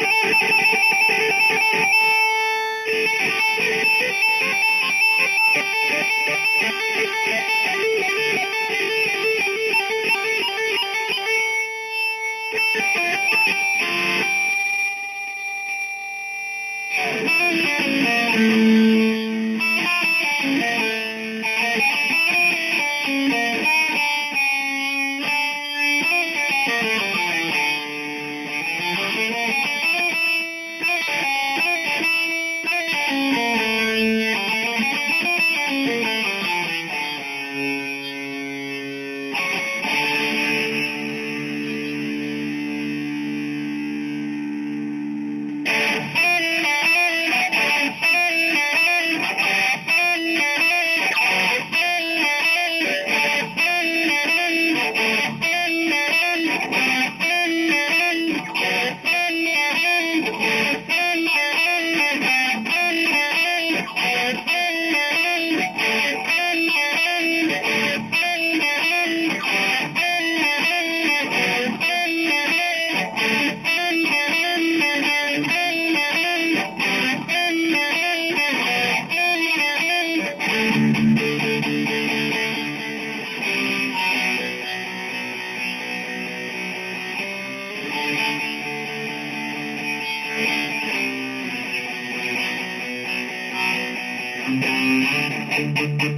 Thank you. and